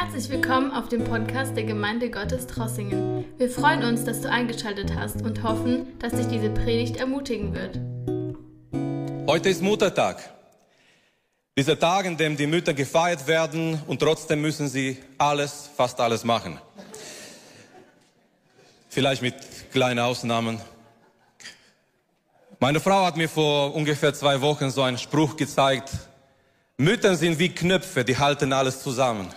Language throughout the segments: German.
Herzlich willkommen auf dem Podcast der Gemeinde Gottes Trossingen. Wir freuen uns, dass du eingeschaltet hast und hoffen, dass dich diese Predigt ermutigen wird. Heute ist Muttertag. Dieser Tag, in dem die Mütter gefeiert werden und trotzdem müssen sie alles, fast alles machen. Vielleicht mit kleinen Ausnahmen. Meine Frau hat mir vor ungefähr zwei Wochen so einen Spruch gezeigt. Mütter sind wie Knöpfe, die halten alles zusammen.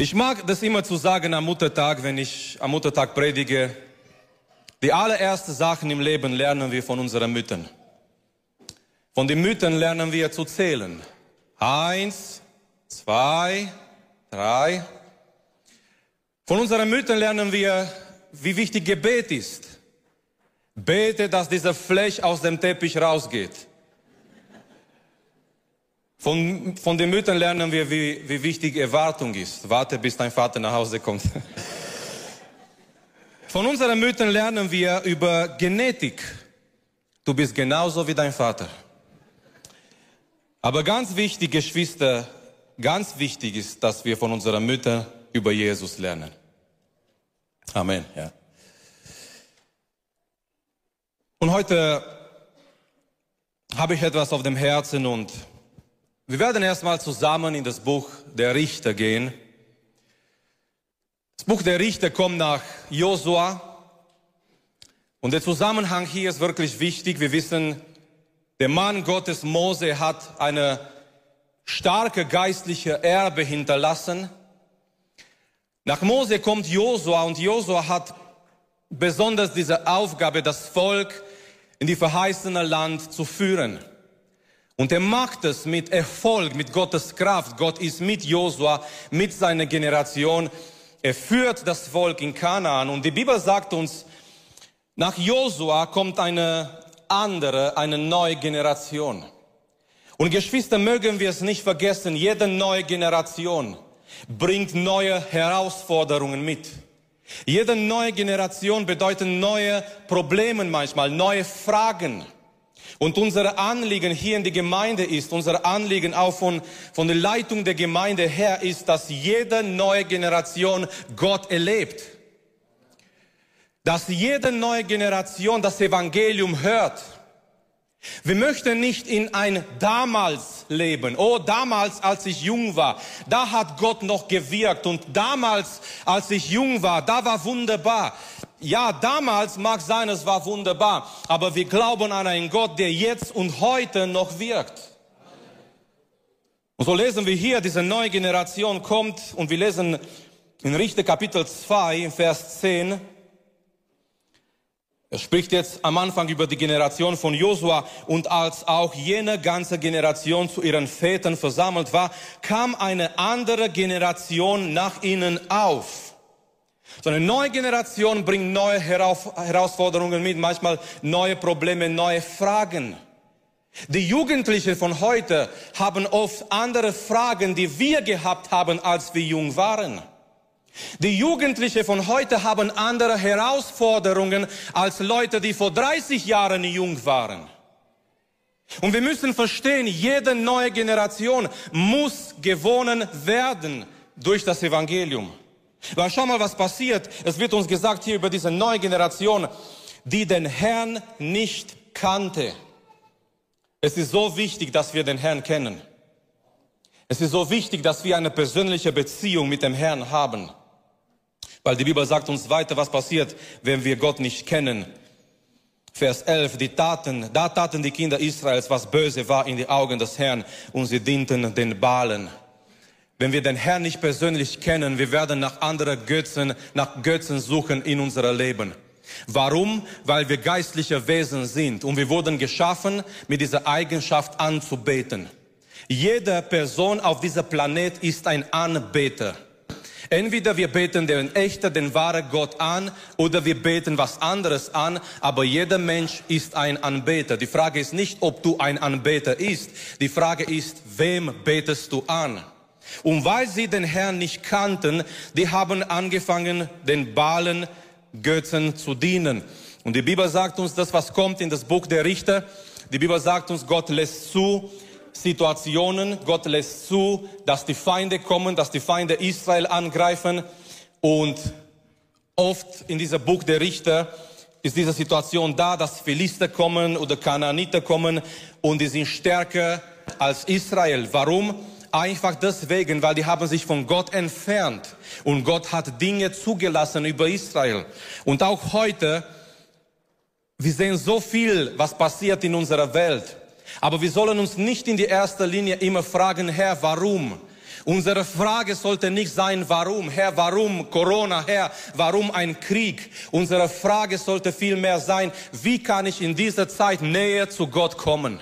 Ich mag das immer zu sagen am Muttertag, wenn ich am Muttertag predige. Die allerersten Sachen im Leben lernen wir von unseren Müttern. Von den Müttern lernen wir zu zählen. Eins, zwei, drei. Von unseren Müttern lernen wir, wie wichtig Gebet ist. Bete, dass dieser Fleisch aus dem Teppich rausgeht. Von, von den Müttern lernen wir, wie, wie wichtig Erwartung ist. Warte, bis dein Vater nach Hause kommt. Von unseren Müttern lernen wir über Genetik. Du bist genauso wie dein Vater. Aber ganz wichtig, Geschwister, ganz wichtig ist, dass wir von unseren Müttern über Jesus lernen. Amen. Ja. Und heute habe ich etwas auf dem Herzen und wir werden erstmal zusammen in das Buch der Richter gehen. Das Buch der Richter kommt nach Josua. Und der Zusammenhang hier ist wirklich wichtig. Wir wissen, der Mann Gottes Mose hat eine starke geistliche Erbe hinterlassen. Nach Mose kommt Josua und Josua hat besonders diese Aufgabe, das Volk in die verheißene Land zu führen. Und er macht es mit Erfolg, mit Gottes Kraft. Gott ist mit Josua, mit seiner Generation. Er führt das Volk in Kanaan. Und die Bibel sagt uns, nach Josua kommt eine andere, eine neue Generation. Und Geschwister, mögen wir es nicht vergessen, jede neue Generation bringt neue Herausforderungen mit. Jede neue Generation bedeutet neue Probleme manchmal, neue Fragen. Und unser Anliegen hier in der Gemeinde ist, unser Anliegen auch von, von der Leitung der Gemeinde her ist, dass jede neue Generation Gott erlebt. Dass jede neue Generation das Evangelium hört. Wir möchten nicht in ein damals leben. Oh, damals, als ich jung war, da hat Gott noch gewirkt. Und damals, als ich jung war, da war wunderbar. Ja, damals mag sein, es war wunderbar, aber wir glauben an einen Gott, der jetzt und heute noch wirkt. Und so lesen wir hier, diese neue Generation kommt und wir lesen in Richter Kapitel 2, Vers 10. Er spricht jetzt am Anfang über die Generation von Josua und als auch jene ganze Generation zu ihren Vätern versammelt war, kam eine andere Generation nach ihnen auf so eine neue Generation bringt neue Herausforderungen mit, manchmal neue Probleme, neue Fragen. Die Jugendlichen von heute haben oft andere Fragen, die wir gehabt haben, als wir jung waren. Die Jugendlichen von heute haben andere Herausforderungen als Leute, die vor 30 Jahren jung waren. Und wir müssen verstehen, jede neue Generation muss gewonnen werden durch das Evangelium. Weil schau mal, was passiert. Es wird uns gesagt hier über diese neue Generation, die den Herrn nicht kannte. Es ist so wichtig, dass wir den Herrn kennen. Es ist so wichtig, dass wir eine persönliche Beziehung mit dem Herrn haben. Weil die Bibel sagt uns weiter, was passiert, wenn wir Gott nicht kennen. Vers 11, die taten, da taten die Kinder Israels, was böse war in die Augen des Herrn und sie dienten den Balen. Wenn wir den Herrn nicht persönlich kennen, wir werden nach anderen Götzen, nach Götzen suchen in unserem Leben. Warum? Weil wir geistliche Wesen sind und wir wurden geschaffen, mit dieser Eigenschaft anzubeten. Jede Person auf dieser Planet ist ein Anbeter. Entweder wir beten den echten, den wahren Gott an oder wir beten was anderes an, aber jeder Mensch ist ein Anbeter. Die Frage ist nicht, ob du ein Anbeter ist. Die Frage ist, wem betest du an? Und weil sie den Herrn nicht kannten, die haben angefangen, den Balen Götzen zu dienen. Und die Bibel sagt uns das, was kommt in das Buch der Richter. Die Bibel sagt uns, Gott lässt zu, Situationen. Gott lässt zu, dass die Feinde kommen, dass die Feinde Israel angreifen. Und oft in dieser Buch der Richter ist diese Situation da, dass Philister kommen oder Kanaaniter kommen und die sind stärker als Israel. Warum? Einfach deswegen, weil die haben sich von Gott entfernt und Gott hat Dinge zugelassen über Israel. Und auch heute, wir sehen so viel, was passiert in unserer Welt. Aber wir sollen uns nicht in die erster Linie immer fragen, Herr, warum? Unsere Frage sollte nicht sein, warum, Herr, warum Corona, Herr, warum ein Krieg? Unsere Frage sollte vielmehr sein, wie kann ich in dieser Zeit näher zu Gott kommen?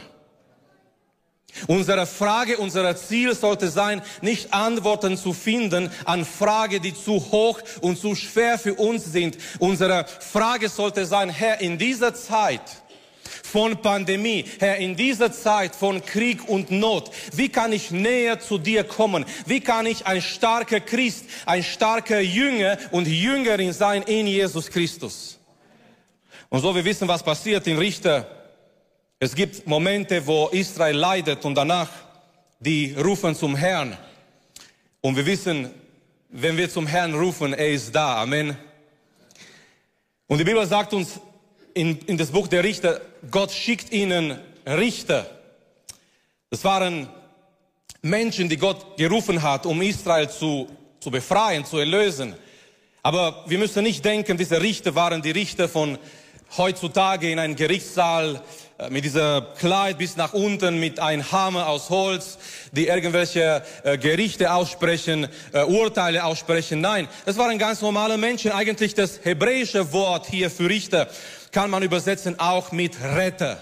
Unsere Frage, unser Ziel sollte sein, nicht Antworten zu finden an Fragen, die zu hoch und zu schwer für uns sind. Unsere Frage sollte sein, Herr, in dieser Zeit, von Pandemie, Herr, in dieser Zeit von Krieg und Not, wie kann ich näher zu dir kommen? Wie kann ich ein starker Christ, ein starker Jünger und Jüngerin sein in Jesus Christus? Und so wir wissen, was passiert in Richter. Es gibt Momente, wo Israel leidet und danach die rufen zum Herrn. Und wir wissen, wenn wir zum Herrn rufen, er ist da. Amen. Und die Bibel sagt uns, in, in das Buch der Richter, Gott schickt ihnen Richter. Das waren Menschen, die Gott gerufen hat, um Israel zu, zu befreien, zu erlösen. Aber wir müssen nicht denken, diese Richter waren die Richter von heutzutage in einem Gerichtssaal mit dieser Kleid bis nach unten, mit einem Hammer aus Holz, die irgendwelche äh, Gerichte aussprechen, äh, Urteile aussprechen. Nein, es waren ganz normale Menschen. Eigentlich das hebräische Wort hier für Richter kann man übersetzen auch mit Retter.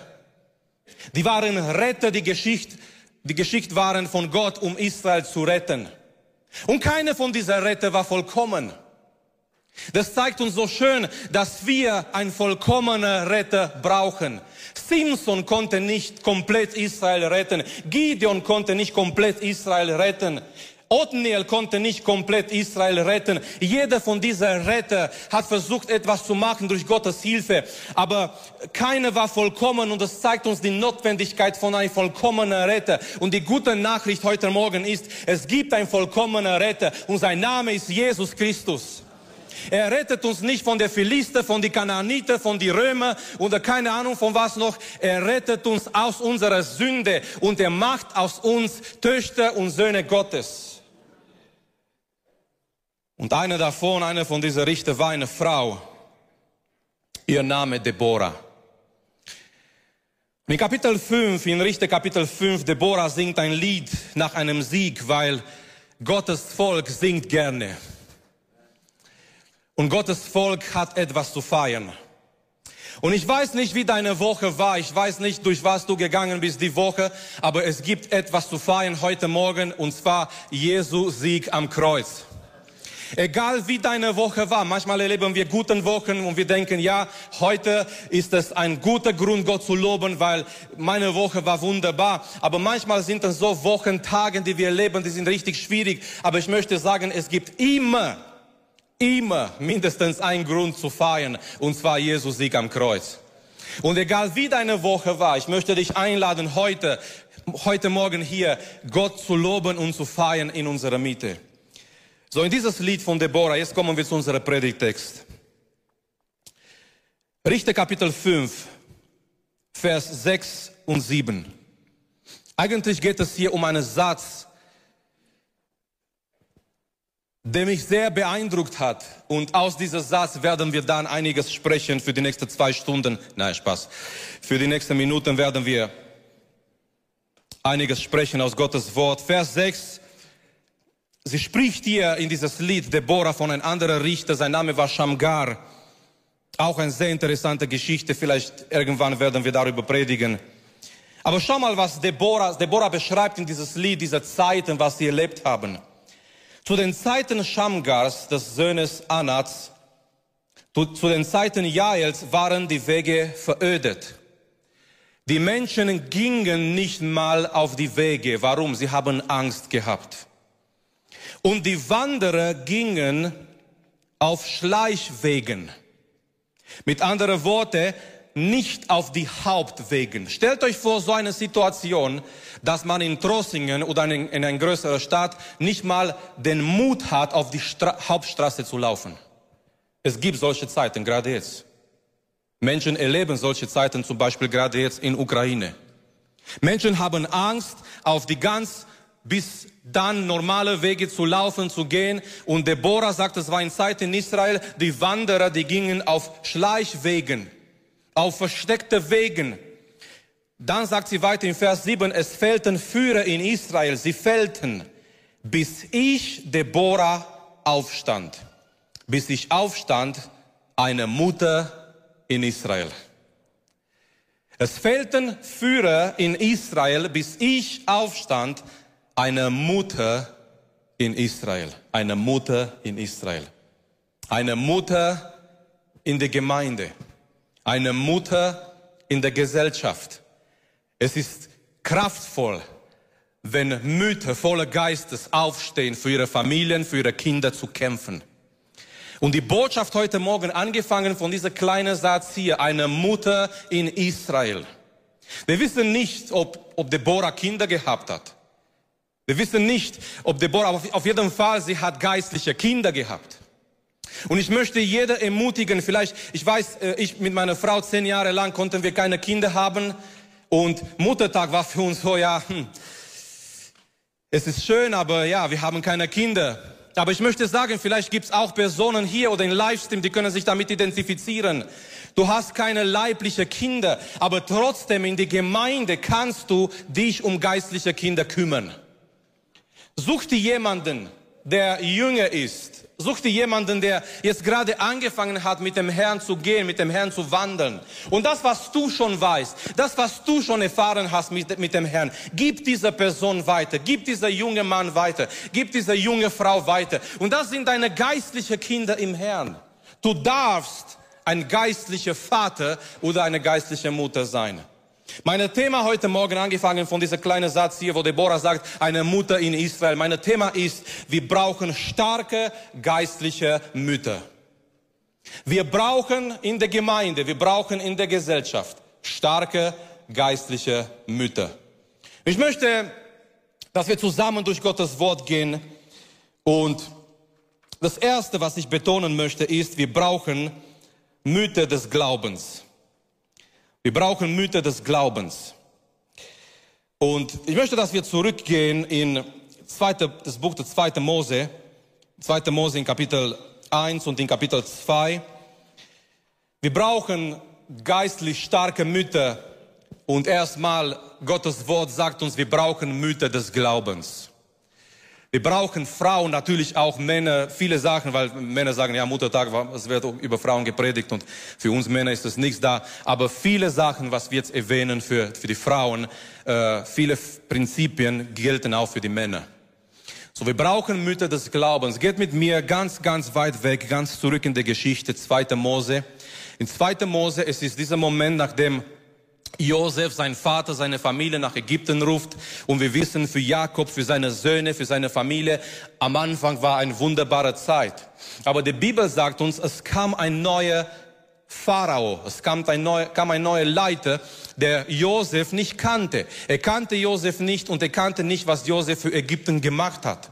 Die waren Retter, die Geschichte, die geschickt waren von Gott, um Israel zu retten. Und keine von dieser Retter war vollkommen. Das zeigt uns so schön, dass wir einen vollkommenen Retter brauchen. Simson konnte nicht komplett Israel retten. Gideon konnte nicht komplett Israel retten. Othniel konnte nicht komplett Israel retten. Jeder von diesen Retter hat versucht, etwas zu machen durch Gottes Hilfe. Aber keiner war vollkommen und das zeigt uns die Notwendigkeit von einem vollkommenen Retter. Und die gute Nachricht heute Morgen ist, es gibt einen vollkommenen Retter und sein Name ist Jesus Christus. Er rettet uns nicht von der Philister, von die Kanaaniter, von die Römer oder keine Ahnung von was noch. Er rettet uns aus unserer Sünde und er macht aus uns Töchter und Söhne Gottes. Und einer davon, einer von diesen Richter war eine Frau. Ihr Name Deborah. In Kapitel 5, in Richter Kapitel 5, Deborah singt ein Lied nach einem Sieg, weil Gottes Volk singt gerne. Und Gottes Volk hat etwas zu feiern. Und ich weiß nicht, wie deine Woche war. Ich weiß nicht, durch was du gegangen bist die Woche. Aber es gibt etwas zu feiern heute Morgen. Und zwar Jesu Sieg am Kreuz. Egal wie deine Woche war, manchmal erleben wir guten Wochen und wir denken, ja, heute ist es ein guter Grund, Gott zu loben, weil meine Woche war wunderbar. Aber manchmal sind es so Wochen, Tage, die wir erleben, die sind richtig schwierig. Aber ich möchte sagen, es gibt immer, immer mindestens einen Grund zu feiern, und zwar Jesus Sieg am Kreuz. Und egal wie deine Woche war, ich möchte dich einladen, heute, heute Morgen hier Gott zu loben und zu feiern in unserer Mitte. So, in dieses Lied von Deborah, jetzt kommen wir zu unserem Predigtext. Richter Kapitel 5, Vers 6 und 7. Eigentlich geht es hier um einen Satz, der mich sehr beeindruckt hat. Und aus diesem Satz werden wir dann einiges sprechen für die nächsten zwei Stunden. Nein, Spaß. Für die nächsten Minuten werden wir einiges sprechen aus Gottes Wort. Vers 6 Sie spricht hier in dieses Lied Deborah von einem anderen Richter, sein Name war Shamgar. Auch eine sehr interessante Geschichte, vielleicht irgendwann werden wir darüber predigen. Aber schau mal, was Deborah, Deborah beschreibt in dieses Lied, diese Zeiten, was sie erlebt haben. Zu den Zeiten Shamgars, des Sohnes Anats, zu den Zeiten Jaels waren die Wege verödet. Die Menschen gingen nicht mal auf die Wege. Warum? Sie haben Angst gehabt. Und die Wanderer gingen auf Schleichwegen. Mit anderen Worten, nicht auf die Hauptwegen. Stellt euch vor so eine Situation, dass man in Trossingen oder in, in einer größeren Stadt nicht mal den Mut hat, auf die Stra Hauptstraße zu laufen. Es gibt solche Zeiten, gerade jetzt. Menschen erleben solche Zeiten zum Beispiel gerade jetzt in Ukraine. Menschen haben Angst, auf die ganz bis dann normale Wege zu laufen, zu gehen. Und Deborah sagt, es war in Zeit in Israel, die Wanderer, die gingen auf Schleichwegen, auf versteckte Wegen. Dann sagt sie weiter in Vers 7, es fehlten Führer in Israel, sie fehlten, bis ich, Deborah, aufstand. Bis ich aufstand, eine Mutter in Israel. Es fehlten Führer in Israel, bis ich aufstand, eine Mutter in Israel. Eine Mutter in Israel. Eine Mutter in der Gemeinde. Eine Mutter in der Gesellschaft. Es ist kraftvoll, wenn Mütter voller Geistes aufstehen, für ihre Familien, für ihre Kinder zu kämpfen. Und die Botschaft heute Morgen, angefangen von dieser kleinen Satz hier, eine Mutter in Israel. Wir wissen nicht, ob, ob Deborah Kinder gehabt hat. Wir wissen nicht, ob Deborah, aber auf jeden Fall, sie hat geistliche Kinder gehabt. Und ich möchte jeder ermutigen, vielleicht, ich weiß, äh, ich mit meiner Frau zehn Jahre lang konnten wir keine Kinder haben und Muttertag war für uns so, ja, hm, es ist schön, aber ja, wir haben keine Kinder. Aber ich möchte sagen, vielleicht gibt es auch Personen hier oder in Livestream, die können sich damit identifizieren. Du hast keine leibliche Kinder, aber trotzdem in die Gemeinde kannst du dich um geistliche Kinder kümmern. Such dir jemanden, der jünger ist. Such dir jemanden, der jetzt gerade angefangen hat, mit dem Herrn zu gehen, mit dem Herrn zu wandeln. Und das, was du schon weißt, das, was du schon erfahren hast mit, mit dem Herrn, gib dieser Person weiter, gib dieser junge Mann weiter, gib dieser junge Frau weiter. Und das sind deine geistlichen Kinder im Herrn. Du darfst ein geistlicher Vater oder eine geistliche Mutter sein. Mein Thema heute Morgen, angefangen von dieser kleinen Satz hier, wo Deborah sagt, eine Mutter in Israel. Mein Thema ist, wir brauchen starke geistliche Mütter. Wir brauchen in der Gemeinde, wir brauchen in der Gesellschaft starke geistliche Mütter. Ich möchte, dass wir zusammen durch Gottes Wort gehen und das erste, was ich betonen möchte, ist, wir brauchen Mütter des Glaubens. Wir brauchen Mütter des Glaubens. Und ich möchte, dass wir zurückgehen in zweite, das Buch der 2. Mose, 2. Mose in Kapitel 1 und in Kapitel 2. Wir brauchen geistlich starke Mütter und erstmal Gottes Wort sagt uns, wir brauchen Mütter des Glaubens. Wir brauchen Frauen, natürlich auch Männer, viele Sachen, weil Männer sagen, ja, Muttertag, es wird über Frauen gepredigt und für uns Männer ist es nichts da. Aber viele Sachen, was wir jetzt erwähnen für, für die Frauen, äh, viele Prinzipien gelten auch für die Männer. So, wir brauchen Mütter des Glaubens. Geht mit mir ganz, ganz weit weg, ganz zurück in der Geschichte, 2. Mose. In 2. Mose, es ist dieser Moment, nachdem Josef, sein Vater, seine Familie nach Ägypten ruft. Und wir wissen, für Jakob, für seine Söhne, für seine Familie, am Anfang war eine wunderbare Zeit. Aber die Bibel sagt uns, es kam ein neuer Pharao, es kam ein, neuer, kam ein neuer Leiter, der Josef nicht kannte. Er kannte Josef nicht und er kannte nicht, was Josef für Ägypten gemacht hat.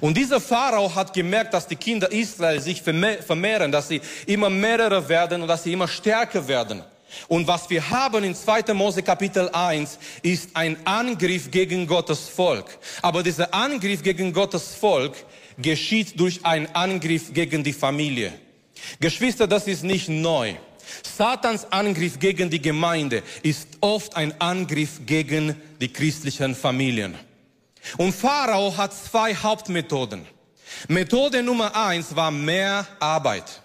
Und dieser Pharao hat gemerkt, dass die Kinder Israel sich vermehren, dass sie immer mehrere werden und dass sie immer stärker werden. Und was wir haben in 2. Mose Kapitel 1 ist ein Angriff gegen Gottes Volk. Aber dieser Angriff gegen Gottes Volk geschieht durch einen Angriff gegen die Familie. Geschwister, das ist nicht neu. Satans Angriff gegen die Gemeinde ist oft ein Angriff gegen die christlichen Familien. Und Pharao hat zwei Hauptmethoden. Methode Nummer eins war mehr Arbeit.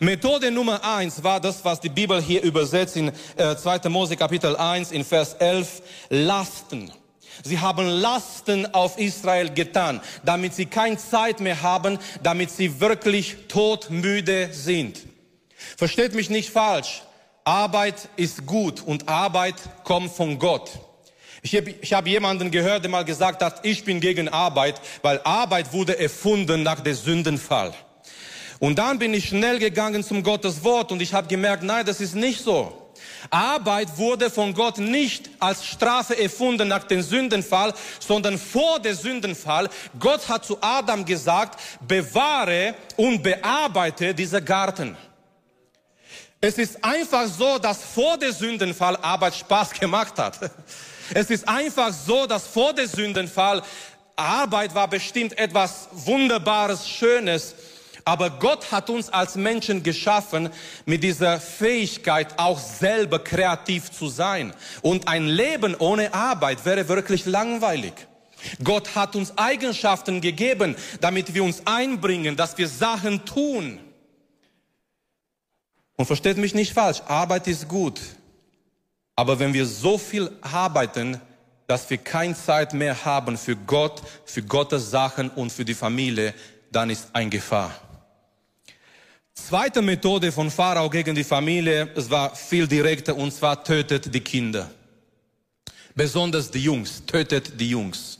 Methode Nummer eins war das, was die Bibel hier übersetzt in äh, 2. Mose Kapitel 1 in Vers 11, Lasten. Sie haben Lasten auf Israel getan, damit sie keine Zeit mehr haben, damit sie wirklich todmüde sind. Versteht mich nicht falsch. Arbeit ist gut und Arbeit kommt von Gott. Ich habe ich hab jemanden gehört, der mal gesagt hat, ich bin gegen Arbeit, weil Arbeit wurde erfunden nach dem Sündenfall. Und dann bin ich schnell gegangen zum Gottes Wort und ich habe gemerkt, nein, das ist nicht so. Arbeit wurde von Gott nicht als Strafe erfunden nach dem Sündenfall, sondern vor dem Sündenfall. Gott hat zu Adam gesagt, bewahre und bearbeite diese Garten. Es ist einfach so, dass vor dem Sündenfall Arbeit Spaß gemacht hat. Es ist einfach so, dass vor dem Sündenfall Arbeit war bestimmt etwas Wunderbares, Schönes. Aber Gott hat uns als Menschen geschaffen mit dieser Fähigkeit, auch selber kreativ zu sein. Und ein Leben ohne Arbeit wäre wirklich langweilig. Gott hat uns Eigenschaften gegeben, damit wir uns einbringen, dass wir Sachen tun. Und versteht mich nicht falsch, Arbeit ist gut. Aber wenn wir so viel arbeiten, dass wir keine Zeit mehr haben für Gott, für Gottes Sachen und für die Familie, dann ist ein Gefahr. Zweite Methode von Pharao gegen die Familie, es war viel direkter und zwar tötet die Kinder. Besonders die Jungs, tötet die Jungs.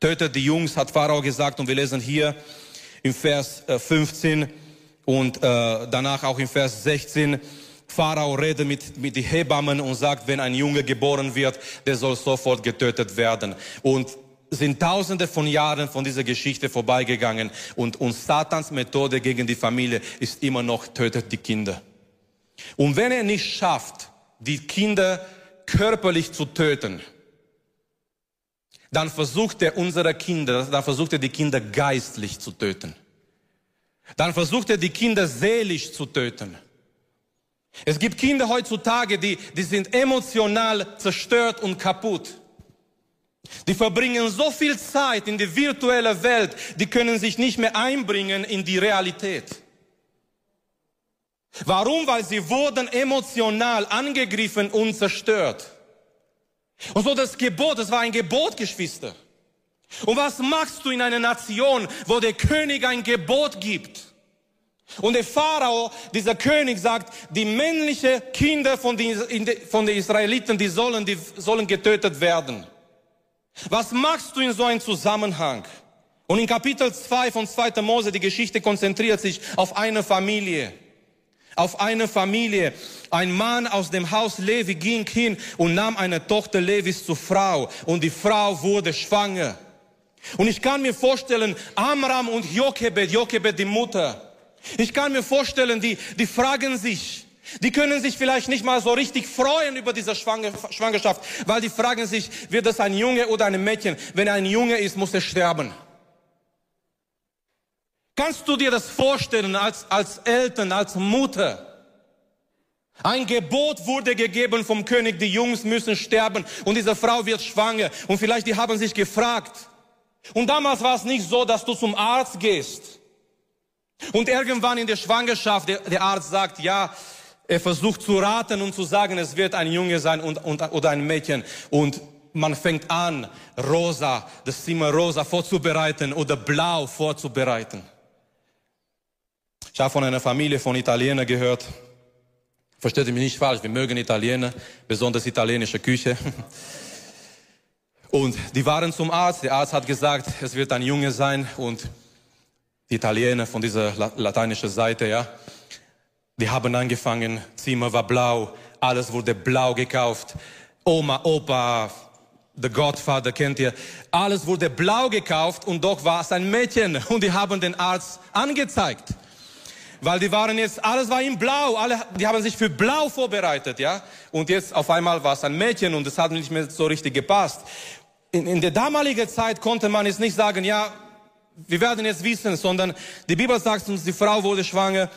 Tötet die Jungs, hat Pharao gesagt und wir lesen hier im Vers 15 äh, und äh, danach auch im Vers 16. Pharao redet mit, mit den Hebammen und sagt, wenn ein Junge geboren wird, der soll sofort getötet werden. Und sind tausende von Jahren von dieser Geschichte vorbeigegangen und, und Satans Methode gegen die Familie ist immer noch, tötet die Kinder. Und wenn er nicht schafft, die Kinder körperlich zu töten, dann versucht er unsere Kinder, dann versucht er die Kinder geistlich zu töten. Dann versucht er die Kinder seelisch zu töten. Es gibt Kinder heutzutage, die, die sind emotional zerstört und kaputt. Die verbringen so viel Zeit in die virtuelle Welt, die können sich nicht mehr einbringen in die Realität. Warum? Weil sie wurden emotional angegriffen und zerstört. Und so das Gebot, das war ein Gebot, Geschwister. Und was machst du in einer Nation, wo der König ein Gebot gibt? Und der Pharao, dieser König, sagt, die männlichen Kinder von den, von den Israeliten, die sollen, die sollen getötet werden. Was machst du in so einem Zusammenhang? Und in Kapitel 2 von 2. Mose, die Geschichte konzentriert sich auf eine Familie. Auf eine Familie. Ein Mann aus dem Haus Levi ging hin und nahm eine Tochter Levis zur Frau. Und die Frau wurde schwanger. Und ich kann mir vorstellen, Amram und Jochebed, Jochebed die Mutter. Ich kann mir vorstellen, die, die fragen sich, die können sich vielleicht nicht mal so richtig freuen über diese Schwangerschaft, weil die fragen sich, wird das ein Junge oder ein Mädchen? Wenn er ein Junge ist, muss er sterben. Kannst du dir das vorstellen als, als Eltern, als Mutter? Ein Gebot wurde gegeben vom König, die Jungs müssen sterben und diese Frau wird schwanger. Und vielleicht die haben sich gefragt. Und damals war es nicht so, dass du zum Arzt gehst. Und irgendwann in der Schwangerschaft, der, der Arzt sagt, ja, er versucht zu raten und zu sagen, es wird ein Junge sein und, und, oder ein Mädchen. Und man fängt an, rosa, das Zimmer rosa vorzubereiten oder blau vorzubereiten. Ich habe von einer Familie von Italienern gehört. Versteht mich nicht falsch, wir mögen Italiener, besonders italienische Küche. Und die waren zum Arzt. Der Arzt hat gesagt, es wird ein Junge sein und die Italiener von dieser lateinischen Seite, ja, die haben angefangen, Zimmer war blau, alles wurde blau gekauft. Oma, Opa, The Godfather kennt ihr. Alles wurde blau gekauft und doch war es ein Mädchen und die haben den Arzt angezeigt. Weil die waren jetzt, alles war in blau, alle, die haben sich für blau vorbereitet, ja. Und jetzt auf einmal war es ein Mädchen und es hat nicht mehr so richtig gepasst. In, in der damaligen Zeit konnte man jetzt nicht sagen, ja, wir werden jetzt wissen, sondern die Bibel sagt uns, die Frau wurde schwanger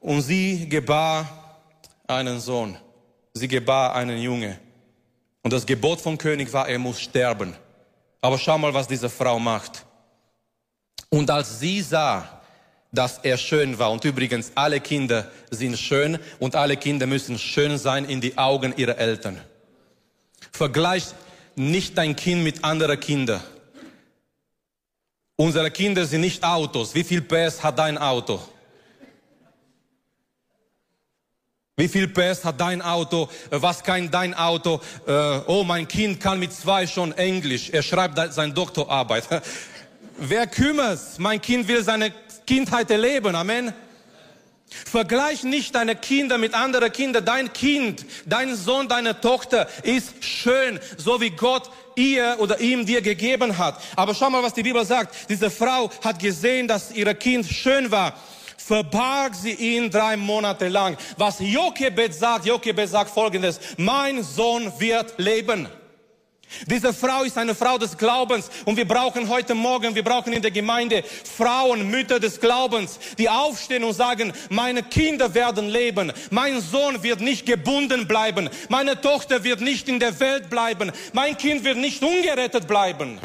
und sie gebar einen Sohn. Sie gebar einen Junge. Und das Gebot vom König war, er muss sterben. Aber schau mal, was diese Frau macht. Und als sie sah, dass er schön war, und übrigens alle Kinder sind schön und alle Kinder müssen schön sein in die Augen ihrer Eltern. Vergleich nicht dein Kind mit anderen Kindern. Unsere Kinder sind nicht Autos. Wie viel PS hat dein Auto? Wie viel PS hat dein Auto? Was kann dein Auto? Äh, oh, mein Kind kann mit zwei schon Englisch. Er schreibt seine Doktorarbeit. Wer kümmert's? Mein Kind will seine Kindheit erleben. Amen. Vergleich nicht deine Kinder mit anderen Kindern. Dein Kind, dein Sohn, deine Tochter ist schön, so wie Gott ihr oder ihm dir gegeben hat. Aber schau mal, was die Bibel sagt. Diese Frau hat gesehen, dass ihr Kind schön war. Verbarg sie ihn drei Monate lang. Was Jochebed sagt, Jochebed sagt folgendes. Mein Sohn wird leben. Diese Frau ist eine Frau des Glaubens und wir brauchen heute Morgen, wir brauchen in der Gemeinde Frauen, Mütter des Glaubens, die aufstehen und sagen, meine Kinder werden leben, mein Sohn wird nicht gebunden bleiben, meine Tochter wird nicht in der Welt bleiben, mein Kind wird nicht ungerettet bleiben.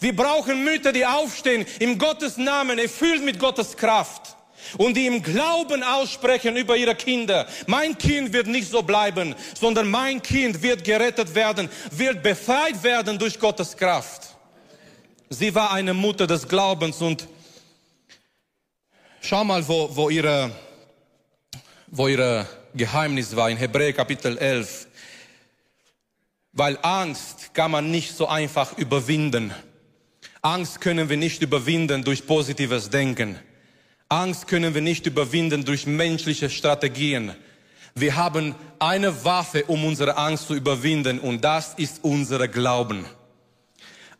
Wir brauchen Mütter, die aufstehen im Gottes Namen, erfüllt mit Gottes Kraft und die im Glauben aussprechen über ihre Kinder. Mein Kind wird nicht so bleiben, sondern mein Kind wird gerettet werden, wird befreit werden durch Gottes Kraft. Sie war eine Mutter des Glaubens und schau mal, wo, wo, ihre, wo ihre Geheimnis war in Hebräer Kapitel 11. Weil Angst kann man nicht so einfach überwinden. Angst können wir nicht überwinden durch positives Denken. Angst können wir nicht überwinden durch menschliche Strategien. Wir haben eine Waffe, um unsere Angst zu überwinden und das ist unser Glauben.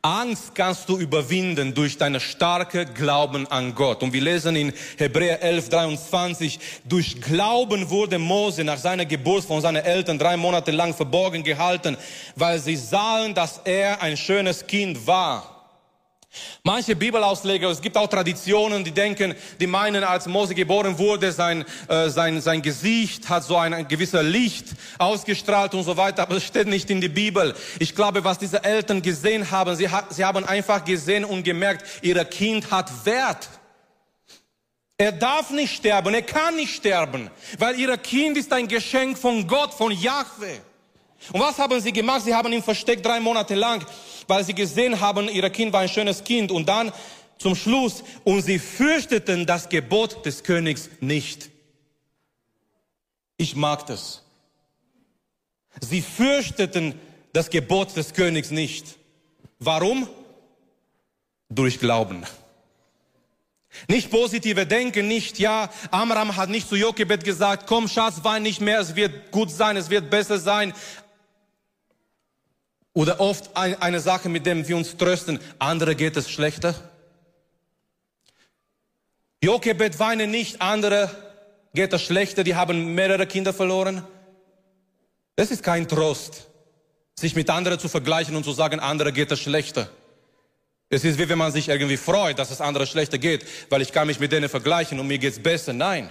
Angst kannst du überwinden durch deine starke Glauben an Gott. Und wir lesen in Hebräer 11, 23, durch Glauben wurde Mose nach seiner Geburt von seinen Eltern drei Monate lang verborgen gehalten, weil sie sahen, dass er ein schönes Kind war. Manche Bibelausleger, es gibt auch Traditionen, die denken, die meinen, als Mose geboren wurde, sein, äh, sein, sein Gesicht hat so ein, ein gewisser Licht ausgestrahlt und so weiter, aber es steht nicht in die Bibel. Ich glaube, was diese Eltern gesehen haben, sie, hat, sie haben einfach gesehen und gemerkt, ihr Kind hat Wert. Er darf nicht sterben, er kann nicht sterben, weil ihr Kind ist ein Geschenk von Gott, von Yahweh. Und was haben sie gemacht? Sie haben ihn versteckt drei Monate lang weil sie gesehen haben, ihr Kind war ein schönes Kind. Und dann zum Schluss, und sie fürchteten das Gebot des Königs nicht. Ich mag das. Sie fürchteten das Gebot des Königs nicht. Warum? Durch Glauben. Nicht positive Denken, nicht, ja, Amram hat nicht zu Jochebed gesagt, komm Schatz, wein nicht mehr, es wird gut sein, es wird besser sein. Oder oft eine Sache, mit der wir uns trösten, andere geht es schlechter. Jochebed weine nicht, andere geht es schlechter, die haben mehrere Kinder verloren. Das ist kein Trost, sich mit anderen zu vergleichen und zu sagen, andere geht es schlechter. Es ist wie wenn man sich irgendwie freut, dass es andere schlechter geht, weil ich kann mich mit denen vergleichen und mir geht's besser. Nein.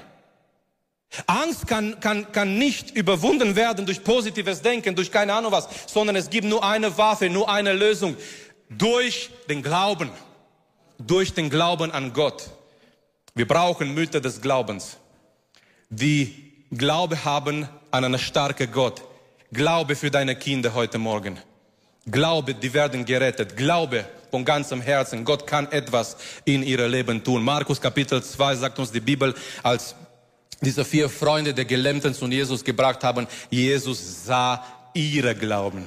Angst kann, kann, kann nicht überwunden werden durch positives Denken, durch keine Ahnung was, sondern es gibt nur eine Waffe, nur eine Lösung. Durch den Glauben. Durch den Glauben an Gott. Wir brauchen Mütter des Glaubens, die Glaube haben an einen starken Gott. Glaube für deine Kinder heute Morgen. Glaube, die werden gerettet. Glaube von ganzem Herzen. Gott kann etwas in ihrem Leben tun. Markus Kapitel 2 sagt uns die Bibel als diese vier Freunde der Gelähmten zu Jesus gebracht haben, Jesus sah ihre Glauben.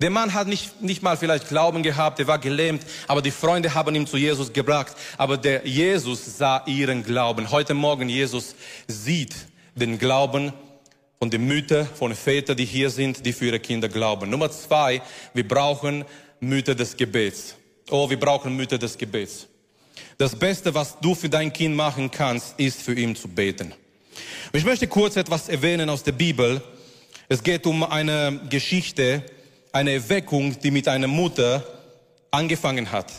Der Mann hat nicht, nicht mal vielleicht Glauben gehabt, er war gelähmt, aber die Freunde haben ihn zu Jesus gebracht. Aber der Jesus sah ihren Glauben. Heute Morgen Jesus sieht den Glauben von den Müttern, von Vätern, die hier sind, die für ihre Kinder glauben. Nummer zwei, wir brauchen Mütter des Gebets. Oh, wir brauchen Mütter des Gebets. Das Beste, was du für dein Kind machen kannst, ist für ihn zu beten. Ich möchte kurz etwas erwähnen aus der Bibel. Es geht um eine Geschichte, eine Erweckung, die mit einer Mutter angefangen hat.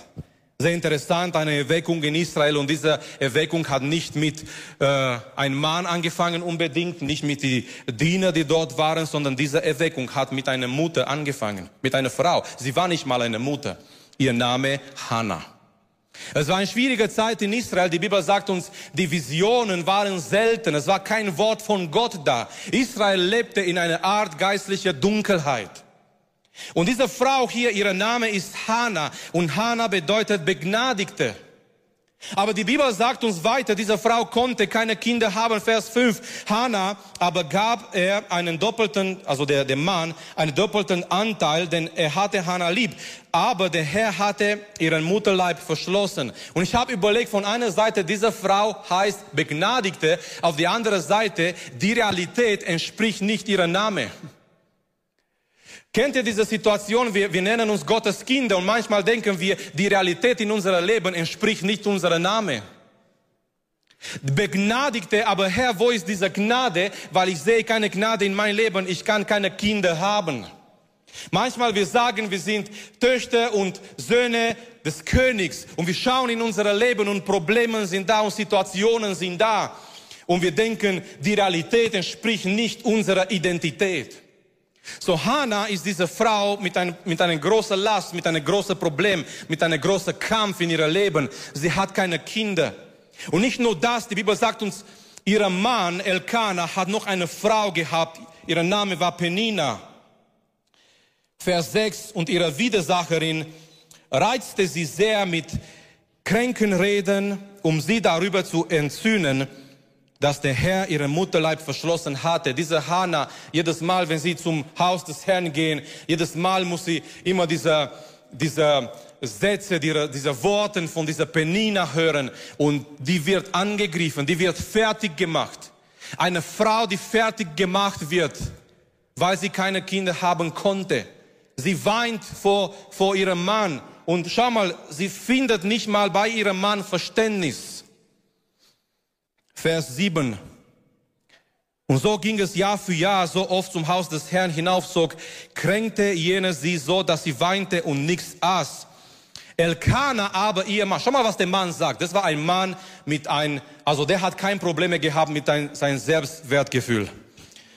Sehr interessant, eine Erweckung in Israel und diese Erweckung hat nicht mit äh, einem Mann angefangen unbedingt, nicht mit den Diener, die dort waren, sondern diese Erweckung hat mit einer Mutter angefangen, mit einer Frau. Sie war nicht mal eine Mutter. Ihr Name Hannah. Es war eine schwierige Zeit in Israel. Die Bibel sagt uns, die Visionen waren selten. Es war kein Wort von Gott da. Israel lebte in einer Art geistlicher Dunkelheit. Und diese Frau hier, ihr Name ist Hannah. Und Hannah bedeutet Begnadigte. Aber die Bibel sagt uns weiter, diese Frau konnte keine Kinder haben, Vers 5. Hannah aber gab er einen doppelten, also der, der Mann, einen doppelten Anteil, denn er hatte Hannah lieb. Aber der Herr hatte ihren Mutterleib verschlossen. Und ich habe überlegt, von einer Seite, diese Frau heißt Begnadigte, auf die andere Seite, die Realität entspricht nicht ihrem Name. Kennt ihr diese Situation? Wir, wir nennen uns Gottes Kinder und manchmal denken wir, die Realität in unserem Leben entspricht nicht unserem Name. Begnadigte, aber Herr, wo ist diese Gnade? Weil ich sehe keine Gnade in meinem Leben, ich kann keine Kinder haben. Manchmal wir sagen, wir sind Töchter und Söhne des Königs und wir schauen in unser Leben und Probleme sind da und Situationen sind da und wir denken, die Realität entspricht nicht unserer Identität. So Hannah ist diese Frau mit, ein, mit einer großen Last, mit einem großen Problem, mit einem großen Kampf in ihrem Leben. Sie hat keine Kinder. Und nicht nur das, die Bibel sagt uns, ihr Mann Elkanah hat noch eine Frau gehabt, ihr Name war Penina. Vers 6, und ihre Widersacherin reizte sie sehr mit Kränkenreden, um sie darüber zu entzünden, dass der Herr ihren Mutterleib verschlossen hatte. Diese Hannah, jedes Mal, wenn sie zum Haus des Herrn gehen, jedes Mal muss sie immer diese, diese Sätze, diese, diese Worte von dieser Penina hören und die wird angegriffen, die wird fertig gemacht. Eine Frau, die fertig gemacht wird, weil sie keine Kinder haben konnte. Sie weint vor, vor ihrem Mann und schau mal, sie findet nicht mal bei ihrem Mann Verständnis. Vers 7. Und so ging es Jahr für Jahr, so oft zum Haus des Herrn hinaufzog, kränkte jene sie so, dass sie weinte und nichts aß. Elkana aber ihr Mann, schau mal, was der Mann sagt. Das war ein Mann mit ein, also der hat kein Probleme gehabt mit ein, sein Selbstwertgefühl.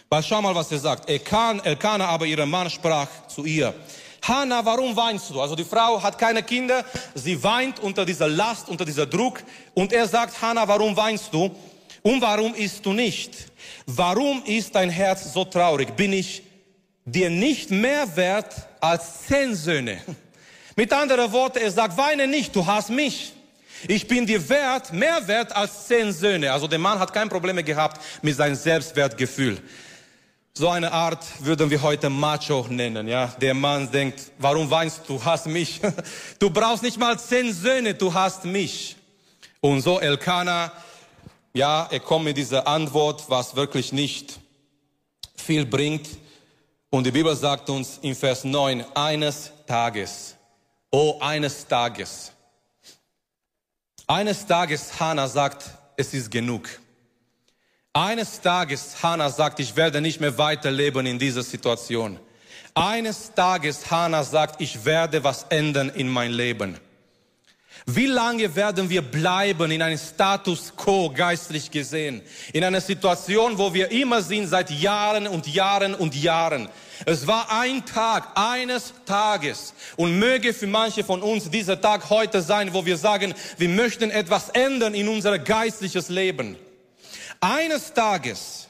Weil schau mal, was er sagt. Elkan, Elkana aber ihr Mann sprach zu ihr. Hanna, warum weinst du? Also die Frau hat keine Kinder, sie weint unter dieser Last, unter dieser Druck. Und er sagt, Hanna, warum weinst du? Und warum isst du nicht? Warum ist dein Herz so traurig? Bin ich dir nicht mehr wert als zehn Söhne? Mit anderen Worten, er sagt, weine nicht, du hast mich. Ich bin dir wert, mehr wert als zehn Söhne. Also der Mann hat kein Problem gehabt mit seinem Selbstwertgefühl. So eine Art würden wir heute Macho nennen, ja. Der Mann denkt, warum weinst du? Hast mich. Du brauchst nicht mal zehn Söhne, du hast mich. Und so Elkanah ja, er kommt mit dieser Antwort, was wirklich nicht viel bringt. Und die Bibel sagt uns in Vers 9, eines Tages, oh eines Tages. Eines Tages Hannah sagt, es ist genug. Eines Tages Hannah sagt, ich werde nicht mehr weiterleben in dieser Situation. Eines Tages Hannah sagt, ich werde was ändern in mein Leben. Wie lange werden wir bleiben in einem Status quo geistlich gesehen? In einer Situation, wo wir immer sind seit Jahren und Jahren und Jahren. Es war ein Tag, eines Tages. Und möge für manche von uns dieser Tag heute sein, wo wir sagen, wir möchten etwas ändern in unser geistliches Leben. Eines Tages,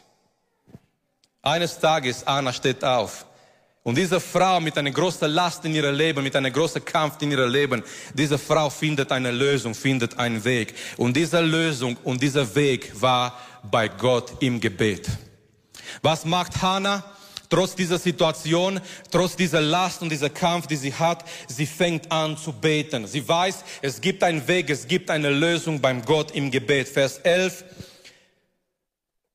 eines Tages, Anna steht auf und diese Frau mit einer großen Last in ihrem Leben, mit einem großen Kampf in ihrem Leben, diese Frau findet eine Lösung, findet einen Weg. Und diese Lösung und dieser Weg war bei Gott im Gebet. Was macht Hannah? Trotz dieser Situation, trotz dieser Last und dieser Kampf, die sie hat, sie fängt an zu beten. Sie weiß, es gibt einen Weg, es gibt eine Lösung beim Gott im Gebet. Vers 11.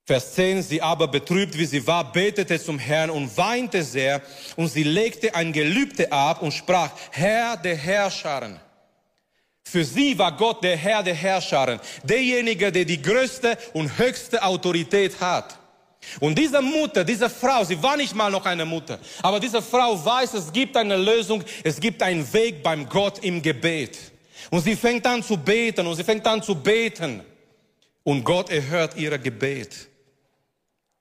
Vers 10, sie aber betrübt, wie sie war, betete zum Herrn und weinte sehr und sie legte ein Gelübde ab und sprach, Herr der Herrscharen. Für sie war Gott der Herr der Herrscharen, derjenige, der die größte und höchste Autorität hat. Und diese Mutter, diese Frau, sie war nicht mal noch eine Mutter, aber diese Frau weiß, es gibt eine Lösung, es gibt einen Weg beim Gott im Gebet. Und sie fängt an zu beten und sie fängt an zu beten. Und Gott erhört ihr Gebet.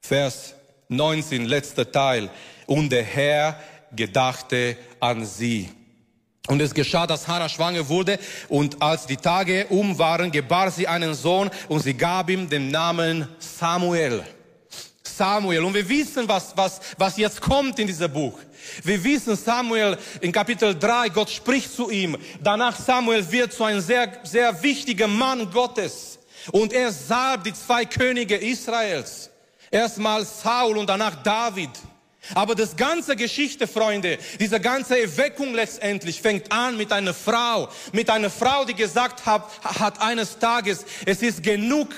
Vers 19, letzter Teil. Und der Herr gedachte an sie. Und es geschah, dass Hannah schwanger wurde und als die Tage um waren, gebar sie einen Sohn und sie gab ihm den Namen Samuel. Samuel. Und wir wissen, was, was, was jetzt kommt in diesem Buch. Wir wissen, Samuel in Kapitel 3, Gott spricht zu ihm. Danach Samuel wird zu einem sehr, sehr wichtigen Mann Gottes. Und er salbt die zwei Könige Israels. Erstmal Saul und danach David. Aber das ganze Geschichte, Freunde, diese ganze Erweckung letztendlich fängt an mit einer Frau, mit einer Frau, die gesagt hat, hat eines Tages, es ist genug.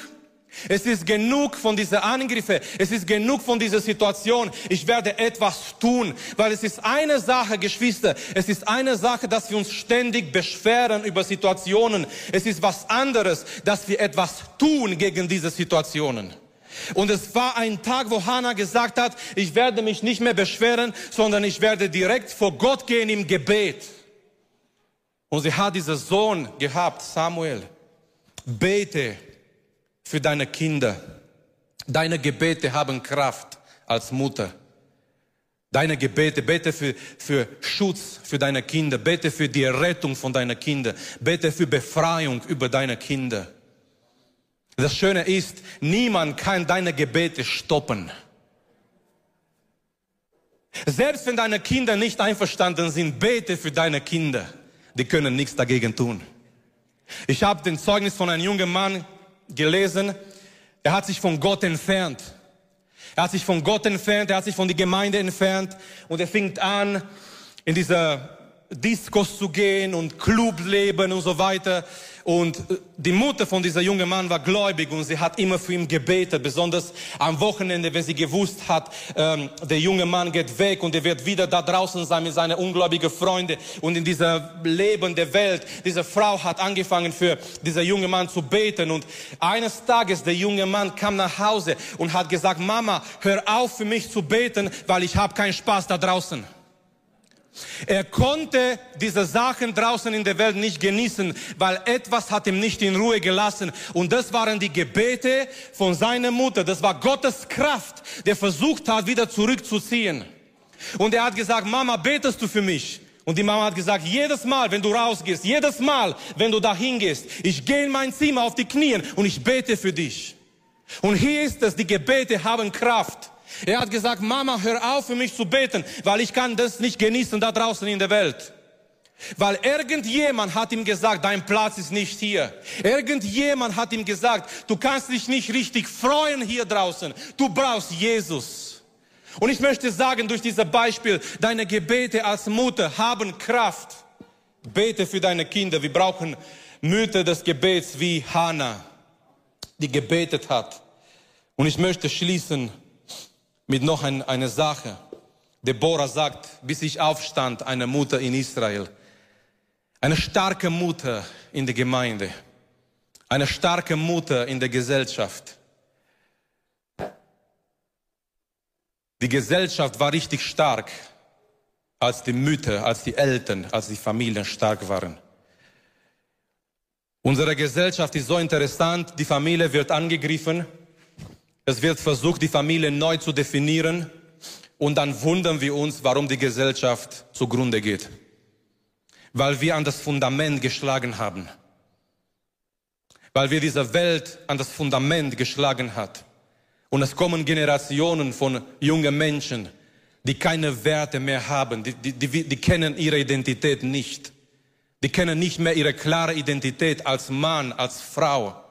Es ist genug von dieser Angriffe. Es ist genug von dieser Situation. Ich werde etwas tun, weil es ist eine Sache, Geschwister. Es ist eine Sache, dass wir uns ständig beschweren über Situationen. Es ist was anderes, dass wir etwas tun gegen diese Situationen. Und es war ein Tag, wo Hannah gesagt hat, ich werde mich nicht mehr beschweren, sondern ich werde direkt vor Gott gehen im Gebet. Und sie hat diesen Sohn gehabt, Samuel. Bete für deine Kinder. Deine Gebete haben Kraft als Mutter. Deine Gebete, bete für, für Schutz für deine Kinder, bete für die Rettung von deinen Kindern, bete für Befreiung über deine Kinder. Das Schöne ist, niemand kann deine Gebete stoppen. Selbst wenn deine Kinder nicht einverstanden sind, bete für deine Kinder. Die können nichts dagegen tun. Ich habe den Zeugnis von einem jungen Mann gelesen. Er hat sich von Gott entfernt. Er hat sich von Gott entfernt, er hat sich von der Gemeinde entfernt und er fängt an, in dieser Diskos zu gehen und Clubleben und so weiter. Und äh, die Mutter von dieser jungen Mann war gläubig und sie hat immer für ihn gebetet, besonders am Wochenende, wenn sie gewusst hat, ähm, der junge Mann geht weg und er wird wieder da draußen sein mit seinen ungläubigen Freunden. Und in dieser lebenden Welt, diese Frau hat angefangen für dieser junge Mann zu beten. Und eines Tages, der junge Mann kam nach Hause und hat gesagt, Mama, hör auf für mich zu beten, weil ich habe keinen Spaß da draußen. Er konnte diese Sachen draußen in der Welt nicht genießen, weil etwas hat ihm nicht in Ruhe gelassen. Und das waren die Gebete von seiner Mutter. Das war Gottes Kraft, der versucht hat, wieder zurückzuziehen. Und er hat gesagt, Mama, betest du für mich? Und die Mama hat gesagt, jedes Mal, wenn du rausgehst, jedes Mal, wenn du dahin gehst, ich gehe in mein Zimmer auf die Knien und ich bete für dich. Und hier ist es, die Gebete haben Kraft. Er hat gesagt, Mama, hör auf für mich zu beten, weil ich kann das nicht genießen da draußen in der Welt. Weil irgendjemand hat ihm gesagt, dein Platz ist nicht hier. Irgendjemand hat ihm gesagt, du kannst dich nicht richtig freuen hier draußen. Du brauchst Jesus. Und ich möchte sagen, durch dieses Beispiel, deine Gebete als Mutter haben Kraft. Bete für deine Kinder. Wir brauchen Mütter des Gebets wie Hannah, die gebetet hat. Und ich möchte schließen mit noch ein, eine Sache. Deborah sagt, bis ich aufstand, eine Mutter in Israel. Eine starke Mutter in der Gemeinde. Eine starke Mutter in der Gesellschaft. Die Gesellschaft war richtig stark, als die Mütter, als die Eltern, als die Familien stark waren. Unsere Gesellschaft ist so interessant, die Familie wird angegriffen, es wird versucht, die Familie neu zu definieren und dann wundern wir uns, warum die Gesellschaft zugrunde geht. Weil wir an das Fundament geschlagen haben. Weil wir diese Welt an das Fundament geschlagen hat. Und es kommen Generationen von jungen Menschen, die keine Werte mehr haben, die, die, die, die kennen ihre Identität nicht. Die kennen nicht mehr ihre klare Identität als Mann, als Frau.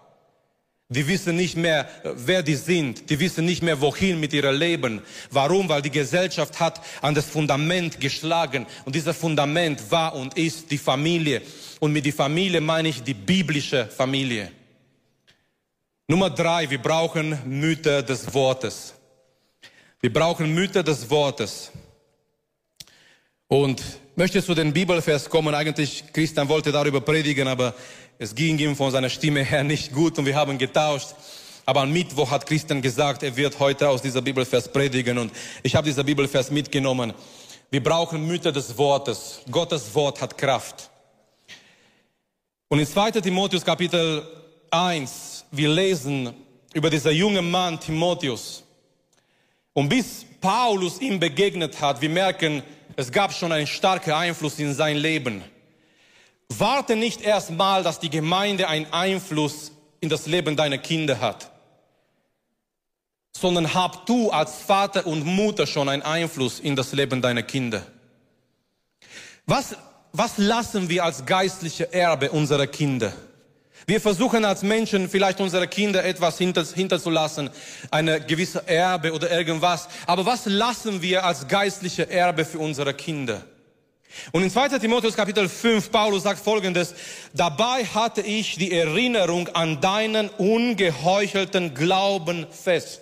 Die wissen nicht mehr, wer die sind. Die wissen nicht mehr, wohin mit ihrem Leben. Warum? Weil die Gesellschaft hat an das Fundament geschlagen. Und dieses Fundament war und ist die Familie. Und mit die Familie meine ich die biblische Familie. Nummer drei, wir brauchen Mütter des Wortes. Wir brauchen Mütter des Wortes. Und möchte zu den Bibelvers kommen. Eigentlich, Christian wollte darüber predigen, aber es ging ihm von seiner Stimme her nicht gut und wir haben getauscht. Aber am Mittwoch hat Christian gesagt, er wird heute aus dieser Bibelvers predigen und ich habe dieser Bibelvers mitgenommen. Wir brauchen Mütter des Wortes. Gottes Wort hat Kraft. Und in 2. Timotheus Kapitel 1, wir lesen über dieser junge Mann Timotheus. Und bis Paulus ihm begegnet hat, wir merken, es gab schon einen starken Einfluss in sein Leben. Warte nicht erst mal, dass die Gemeinde einen Einfluss in das Leben deiner Kinder hat. sondern hab du als Vater und Mutter schon einen Einfluss in das Leben deiner Kinder. Was, was lassen wir als geistliche Erbe unserer Kinder? Wir versuchen als Menschen vielleicht unsere Kinder etwas hinter, hinterzulassen, eine gewisse Erbe oder irgendwas. Aber was lassen wir als geistliche Erbe für unsere Kinder? Und in 2. Timotheus Kapitel 5, Paulus sagt folgendes, dabei hatte ich die Erinnerung an deinen ungeheuchelten Glauben fest.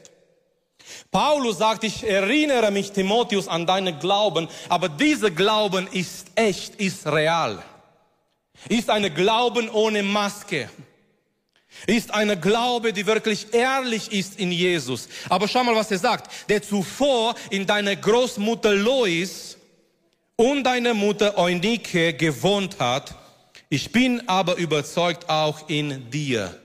Paulus sagt, ich erinnere mich, Timotheus, an deinen Glauben, aber dieser Glauben ist echt, ist real. Ist eine Glauben ohne Maske. Ist eine Glaube, die wirklich ehrlich ist in Jesus. Aber schau mal, was er sagt. Der zuvor in deiner Großmutter Lois und deiner Mutter Eunike gewohnt hat. Ich bin aber überzeugt auch in dir.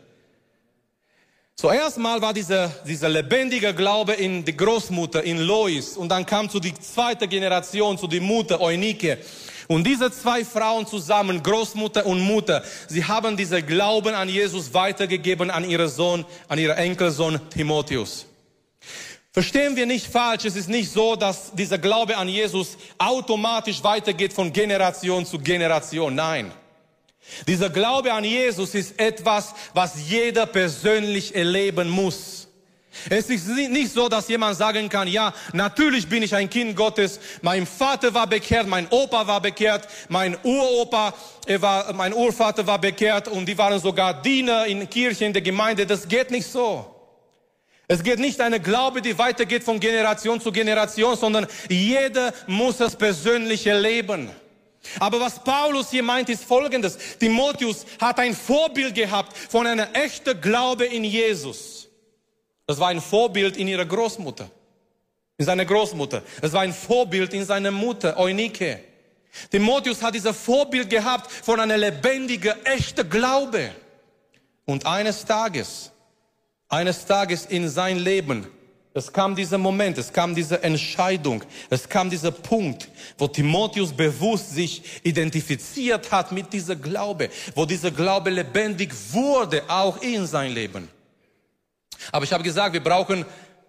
Zuerst mal war dieser, dieser lebendige Glaube in die Großmutter, in Lois. Und dann kam zu die zweite Generation, zu die Mutter Eunike. Und diese zwei Frauen zusammen, Großmutter und Mutter, sie haben diese Glauben an Jesus weitergegeben an ihren Sohn, an ihren Enkelsohn Timotheus. Verstehen wir nicht falsch, es ist nicht so, dass dieser Glaube an Jesus automatisch weitergeht von Generation zu Generation. Nein. Dieser Glaube an Jesus ist etwas, was jeder persönlich erleben muss. Es ist nicht so, dass jemand sagen kann, ja, natürlich bin ich ein Kind Gottes. Mein Vater war bekehrt, mein Opa war bekehrt, mein Uropa, er war, mein Urvater war bekehrt und die waren sogar Diener in Kirchen, in der Gemeinde. Das geht nicht so. Es geht nicht eine Glaube, die weitergeht von Generation zu Generation, sondern jeder muss es persönlich erleben. Aber was Paulus hier meint, ist Folgendes. Timotheus hat ein Vorbild gehabt von einer echten Glaube in Jesus. Das war ein Vorbild in ihrer Großmutter, in seiner Großmutter. Das war ein Vorbild in seiner Mutter, Eunike. Timotheus hat dieses Vorbild gehabt von einer lebendigen, echten Glaube. Und eines Tages, eines Tages in sein Leben, es kam dieser Moment, es kam diese Entscheidung, es kam dieser Punkt, wo Timotheus bewusst sich identifiziert hat mit dieser Glaube, wo dieser Glaube lebendig wurde, auch in sein Leben. Aber ich habe gesagt, wir brauchen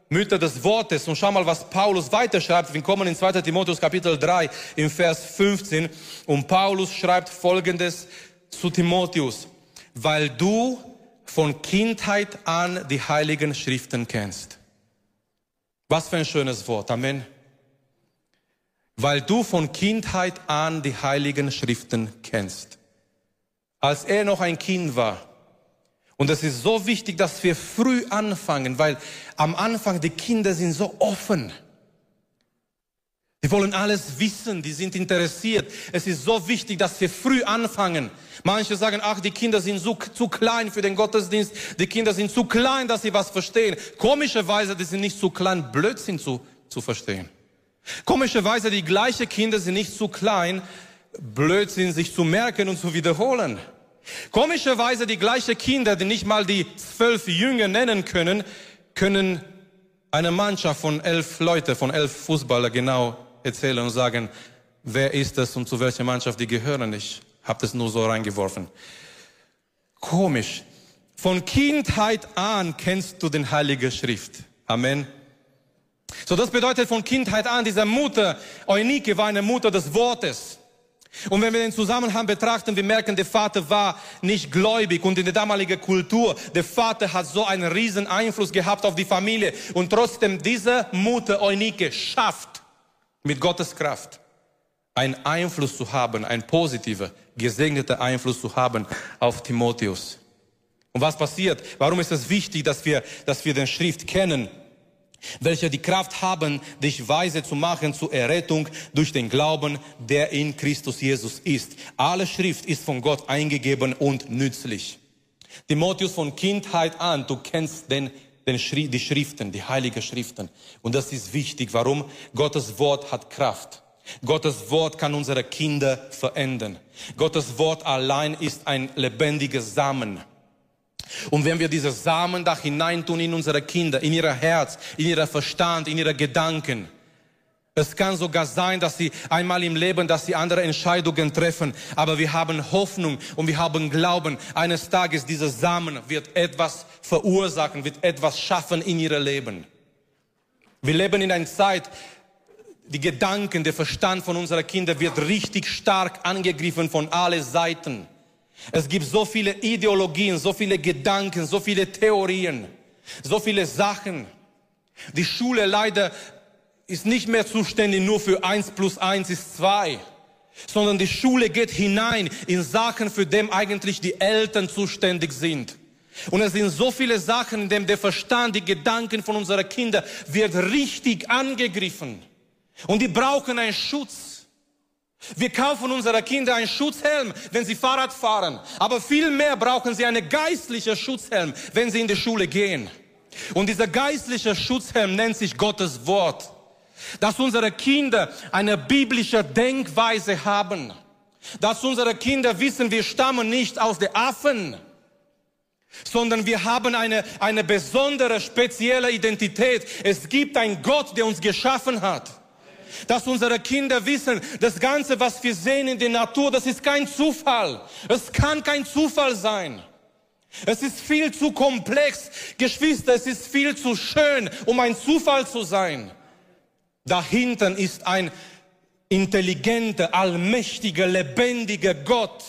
Mütter des Wortes. Und schau mal, was Paulus weiterschreibt. Wir kommen in 2. Timotheus Kapitel 3 im Vers 15. Und Paulus schreibt Folgendes zu Timotheus. Weil du von Kindheit an die heiligen Schriften kennst. Was für ein schönes Wort. Amen. Weil du von Kindheit an die heiligen Schriften kennst. Als er noch ein Kind war, und es ist so wichtig, dass wir früh anfangen, weil am Anfang die Kinder sind so offen. Die wollen alles wissen, die sind interessiert. Es ist so wichtig, dass wir früh anfangen. Manche sagen, ach, die Kinder sind so, zu klein für den Gottesdienst. Die Kinder sind zu klein, dass sie was verstehen. Komischerweise, die sind nicht zu klein, Blödsinn zu, zu verstehen. Komischerweise, die gleichen Kinder sind nicht zu klein, Blödsinn sich zu merken und zu wiederholen. Komischerweise die gleichen Kinder, die nicht mal die zwölf Jünger nennen können, können eine Mannschaft von elf Leute, von elf Fußballer genau erzählen und sagen, wer ist es und zu welcher Mannschaft die gehören. Ich habe das nur so reingeworfen. Komisch. Von Kindheit an kennst du den Heilige Schrift. Amen. So, das bedeutet von Kindheit an, diese Mutter, Eunike war eine Mutter des Wortes. Und wenn wir den Zusammenhang betrachten, wir merken, der Vater war nicht gläubig und in der damaligen Kultur, der Vater hat so einen riesen Einfluss gehabt auf die Familie und trotzdem diese Mutter Eunike schafft mit Gottes Kraft einen Einfluss zu haben, einen positiven, gesegneten Einfluss zu haben auf Timotheus. Und was passiert? Warum ist es wichtig, dass wir, dass wir den Schrift kennen? Welche die Kraft haben, dich weise zu machen zur Errettung durch den Glauben, der in Christus Jesus ist. Alle Schrift ist von Gott eingegeben und nützlich. Timotheus von Kindheit an, du kennst den, den Schri die Schriften, die heiligen Schriften. Und das ist wichtig. Warum? Gottes Wort hat Kraft. Gottes Wort kann unsere Kinder verändern. Gottes Wort allein ist ein lebendiger Samen. Und wenn wir diese Samen da hineintun in unsere Kinder, in ihr Herz, in ihr Verstand, in ihre Gedanken, es kann sogar sein, dass sie einmal im Leben, dass sie andere Entscheidungen treffen. Aber wir haben Hoffnung und wir haben Glauben. Eines Tages dieser Samen wird etwas verursachen, wird etwas schaffen in ihrem Leben. Wir leben in einer Zeit, die Gedanken, der Verstand von unserer Kinder wird richtig stark angegriffen von allen Seiten. Es gibt so viele Ideologien, so viele Gedanken, so viele Theorien, so viele Sachen. Die Schule leider ist nicht mehr zuständig nur für eins plus eins ist zwei, sondern die Schule geht hinein in Sachen, für dem eigentlich die Eltern zuständig sind. Und es sind so viele Sachen, in dem der Verstand, die Gedanken von unseren Kindern wird richtig angegriffen. Und die brauchen einen Schutz. Wir kaufen unsere Kinder einen Schutzhelm, wenn sie Fahrrad fahren. Aber viel mehr brauchen sie einen geistlichen Schutzhelm, wenn sie in die Schule gehen. Und dieser geistliche Schutzhelm nennt sich Gottes Wort. Dass unsere Kinder eine biblische Denkweise haben. Dass unsere Kinder wissen, wir stammen nicht aus den Affen, sondern wir haben eine, eine besondere, spezielle Identität. Es gibt einen Gott, der uns geschaffen hat. Dass unsere Kinder wissen, das Ganze, was wir sehen in der Natur, das ist kein Zufall. Es kann kein Zufall sein. Es ist viel zu komplex. Geschwister, es ist viel zu schön, um ein Zufall zu sein. Dahinter ist ein intelligenter, allmächtiger, lebendiger Gott.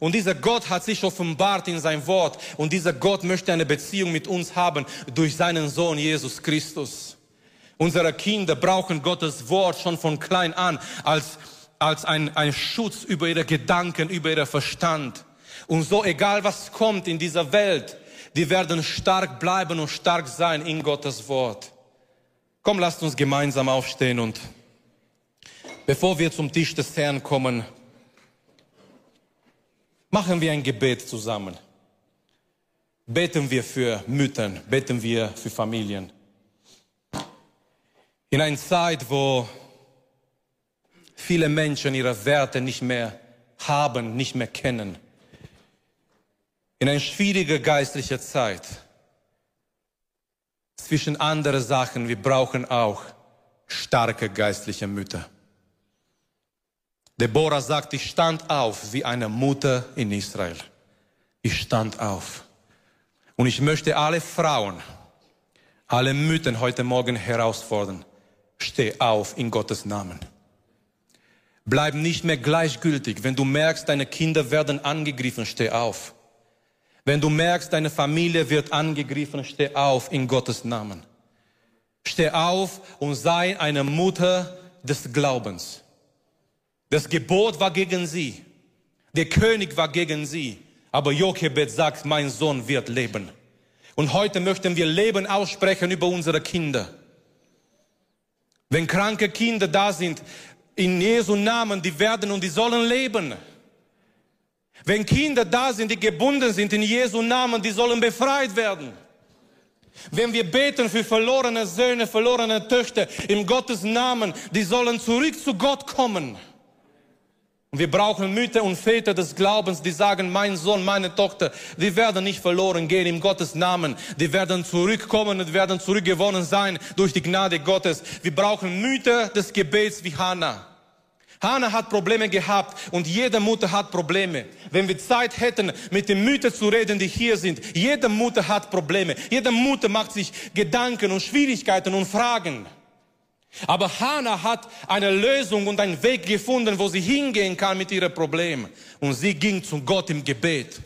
Und dieser Gott hat sich offenbart in sein Wort. Und dieser Gott möchte eine Beziehung mit uns haben durch seinen Sohn Jesus Christus. Unsere Kinder brauchen Gottes Wort schon von klein an als, als ein, ein Schutz über ihre Gedanken, über ihren Verstand. Und so, egal was kommt in dieser Welt, die werden stark bleiben und stark sein in Gottes Wort. Komm, lasst uns gemeinsam aufstehen und bevor wir zum Tisch des Herrn kommen, machen wir ein Gebet zusammen. Beten wir für Mütter, beten wir für Familien. In einer Zeit, wo viele Menschen ihre Werte nicht mehr haben, nicht mehr kennen. In einer schwierigen geistlichen Zeit. Zwischen andere Sachen, wir brauchen auch starke geistliche Mütter. Deborah sagt, ich stand auf wie eine Mutter in Israel. Ich stand auf. Und ich möchte alle Frauen, alle Mütter heute Morgen herausfordern. Steh auf in Gottes Namen. Bleib nicht mehr gleichgültig. Wenn du merkst, deine Kinder werden angegriffen, steh auf. Wenn du merkst, deine Familie wird angegriffen, steh auf in Gottes Namen. Steh auf und sei eine Mutter des Glaubens. Das Gebot war gegen sie. Der König war gegen sie. Aber Jochebed sagt, mein Sohn wird leben. Und heute möchten wir Leben aussprechen über unsere Kinder. Wenn kranke Kinder da sind, in Jesu Namen, die werden und die sollen leben. Wenn Kinder da sind, die gebunden sind in Jesu Namen, die sollen befreit werden. Wenn wir beten für verlorene Söhne, verlorene Töchter im Gottes Namen, die sollen zurück zu Gott kommen. Und wir brauchen Mütter und Väter des Glaubens, die sagen, mein Sohn, meine Tochter, die werden nicht verloren gehen im Gottes Namen. Die werden zurückkommen und werden zurückgewonnen sein durch die Gnade Gottes. Wir brauchen Mütter des Gebets wie Hannah. Hannah hat Probleme gehabt und jede Mutter hat Probleme. Wenn wir Zeit hätten, mit den Müttern zu reden, die hier sind, jede Mutter hat Probleme. Jede Mutter macht sich Gedanken und Schwierigkeiten und Fragen. Aber Hannah hat eine Lösung und einen Weg gefunden, wo sie hingehen kann mit ihrem Problem. Und sie ging zu Gott im Gebet.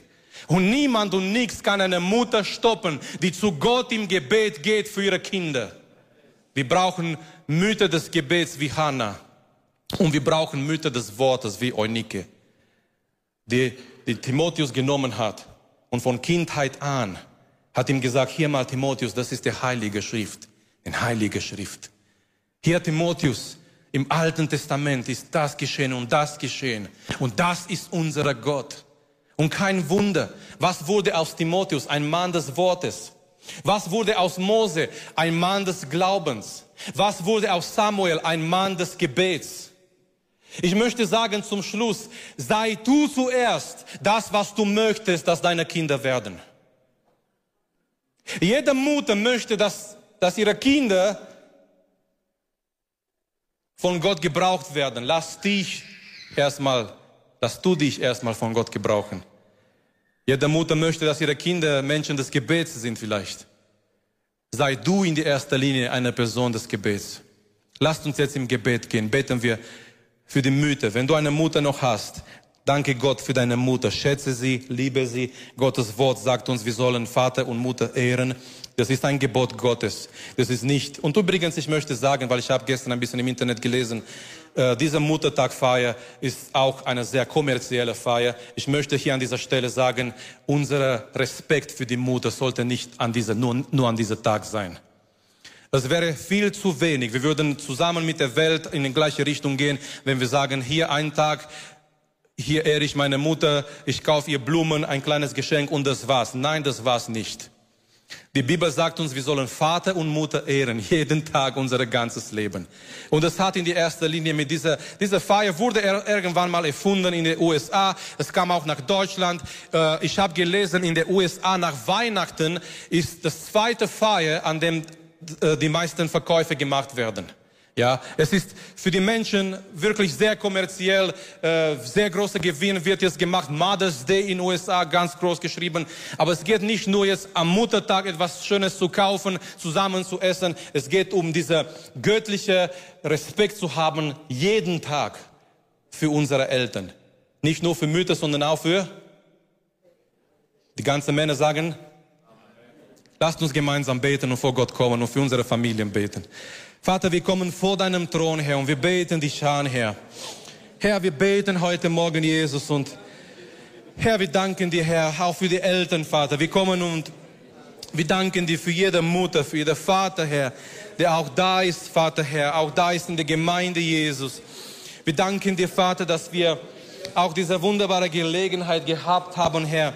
Und niemand und nichts kann eine Mutter stoppen, die zu Gott im Gebet geht für ihre Kinder. Wir brauchen Mütter des Gebets wie Hannah. Und wir brauchen Mütter des Wortes wie Eunike, die, die Timotheus genommen hat. Und von Kindheit an hat ihm gesagt, hier mal Timotheus, das ist die heilige Schrift. Eine heilige Schrift. Hier Timotheus, im Alten Testament ist das geschehen und das geschehen. Und das ist unser Gott. Und kein Wunder, was wurde aus Timotheus? Ein Mann des Wortes. Was wurde aus Mose? Ein Mann des Glaubens. Was wurde aus Samuel? Ein Mann des Gebets. Ich möchte sagen zum Schluss, sei du zuerst das, was du möchtest, dass deine Kinder werden. Jede Mutter möchte, dass, dass ihre Kinder von Gott gebraucht werden. Lass dich erstmal, lass du dich erstmal von Gott gebrauchen. Jede Mutter möchte, dass ihre Kinder Menschen des Gebets sind vielleicht. sei du in die erste Linie eine Person des Gebets. Lasst uns jetzt im Gebet gehen. Beten wir für die Mütter. Wenn du eine Mutter noch hast, danke Gott für deine Mutter. Schätze sie, liebe sie. Gottes Wort sagt uns, wir sollen Vater und Mutter ehren. Das ist ein Gebot Gottes. Das ist nicht. Und übrigens, ich möchte sagen, weil ich habe gestern ein bisschen im Internet gelesen, äh, diese Muttertagfeier ist auch eine sehr kommerzielle Feier. Ich möchte hier an dieser Stelle sagen, unser Respekt für die Mutter sollte nicht an dieser, nur, nur an diesem Tag sein. Das wäre viel zu wenig. Wir würden zusammen mit der Welt in die gleiche Richtung gehen, wenn wir sagen, hier ein Tag, hier ehre ich meine Mutter, ich kaufe ihr Blumen, ein kleines Geschenk und das war's. Nein, das war's nicht. Die Bibel sagt uns, wir sollen Vater und Mutter ehren, jeden Tag unser ganzes Leben. Und das hat in die erster Linie mit dieser, dieser Feier wurde er irgendwann mal erfunden in den USA. Es kam auch nach Deutschland. Äh, ich habe gelesen, in den USA nach Weihnachten ist das zweite Feier, an dem äh, die meisten Verkäufe gemacht werden. Ja, es ist für die Menschen wirklich sehr kommerziell, äh, sehr großer Gewinn wird jetzt gemacht. Mother's Day in USA ganz groß geschrieben. Aber es geht nicht nur jetzt am Muttertag etwas Schönes zu kaufen, zusammen zu essen. Es geht um diese göttliche Respekt zu haben jeden Tag für unsere Eltern. Nicht nur für Mütter, sondern auch für die ganzen Männer sagen. Lasst uns gemeinsam beten und vor Gott kommen und für unsere Familien beten. Vater, wir kommen vor deinem Thron, Herr, und wir beten dich an, Herr. Herr, wir beten heute Morgen, Jesus, und Herr, wir danken dir, Herr, auch für die Eltern, Vater. Wir kommen und wir danken dir für jede Mutter, für jeden Vater, Herr, der auch da ist, Vater, Herr, auch da ist in der Gemeinde, Jesus. Wir danken dir, Vater, dass wir auch diese wunderbare Gelegenheit gehabt haben, Herr,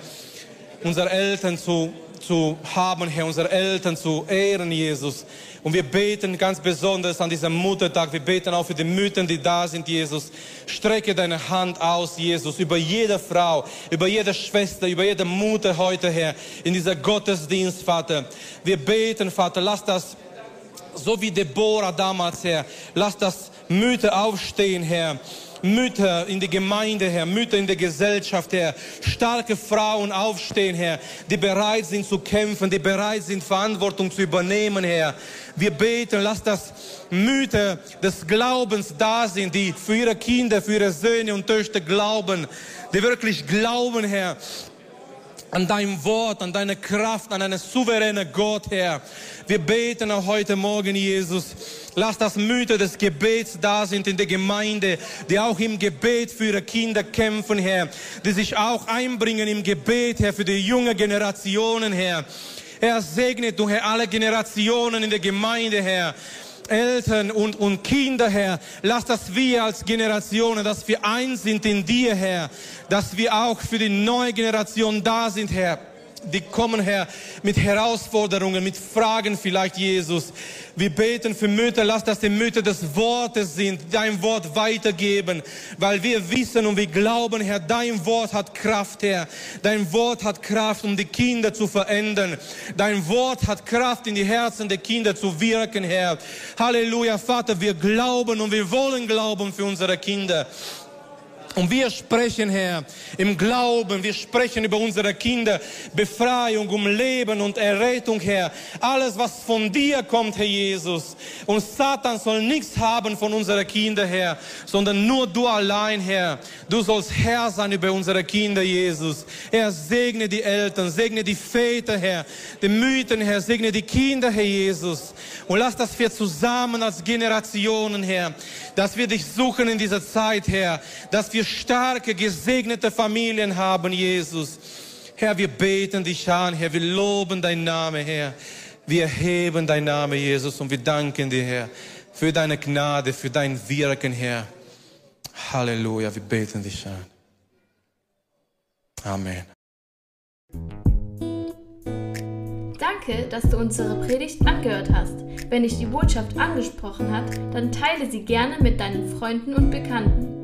unsere Eltern zu, zu haben, Herr, unsere Eltern zu ehren, Jesus. Und wir beten ganz besonders an diesem Muttertag. Wir beten auch für die Mütter, die da sind, Jesus. Strecke deine Hand aus, Jesus, über jede Frau, über jede Schwester, über jede Mutter heute, Herr, in dieser Gottesdienst, Vater. Wir beten, Vater, lass das so wie Deborah damals, Herr, lass das Mütter aufstehen, Herr Mütter in der Gemeinde, Herr, Mütter in der Gesellschaft, Herr, starke Frauen aufstehen, Herr, die bereit sind zu kämpfen, die bereit sind, Verantwortung zu übernehmen, Herr. Wir beten, lass das Mütter des Glaubens da sind, die für ihre Kinder, für ihre Söhne und Töchter glauben, die wirklich glauben, Herr, an dein Wort, an deine Kraft, an einen souveränen Gott, Herr. Wir beten auch heute Morgen, Jesus. Lass das Mütter des Gebets da sind in der Gemeinde, die auch im Gebet für ihre Kinder kämpfen, Herr. Die sich auch einbringen im Gebet, Herr, für die junge Generationen, Herr. Herr, segne du, Herr, alle Generationen in der Gemeinde, Herr. Eltern und, und Kinder, Herr. Lass, dass wir als Generationen, dass wir eins sind in dir, Herr. Dass wir auch für die neue Generation da sind, Herr die kommen, Herr, mit Herausforderungen, mit Fragen vielleicht, Jesus. Wir beten für Mütter, lass das die Mütter des Wortes sind, dein Wort weitergeben, weil wir wissen und wir glauben, Herr, dein Wort hat Kraft, Herr. Dein Wort hat Kraft, um die Kinder zu verändern. Dein Wort hat Kraft, in die Herzen der Kinder zu wirken, Herr. Halleluja, Vater, wir glauben und wir wollen glauben für unsere Kinder. Und wir sprechen, Herr, im Glauben, wir sprechen über unsere Kinder, Befreiung, um Leben und Errettung, Herr. Alles, was von dir kommt, Herr Jesus. Und Satan soll nichts haben von unseren Kindern, Herr, sondern nur du allein, Herr. Du sollst Herr sein über unsere Kinder, Jesus. Herr, segne die Eltern, segne die Väter, Herr, die Mütter, Herr, segne die Kinder, Herr Jesus. Und lass das wir zusammen als Generationen, Herr, dass wir dich suchen in dieser Zeit, Herr, dass wir wir starke, gesegnete Familien haben, Jesus. Herr, wir beten dich an, Herr, wir loben deinen Namen, Herr. Wir heben deinen Namen, Jesus, und wir danken dir, Herr, für deine Gnade, für dein Wirken, Herr. Halleluja, wir beten dich an. Amen. Danke, dass du unsere Predigt angehört hast. Wenn dich die Botschaft angesprochen hat, dann teile sie gerne mit deinen Freunden und Bekannten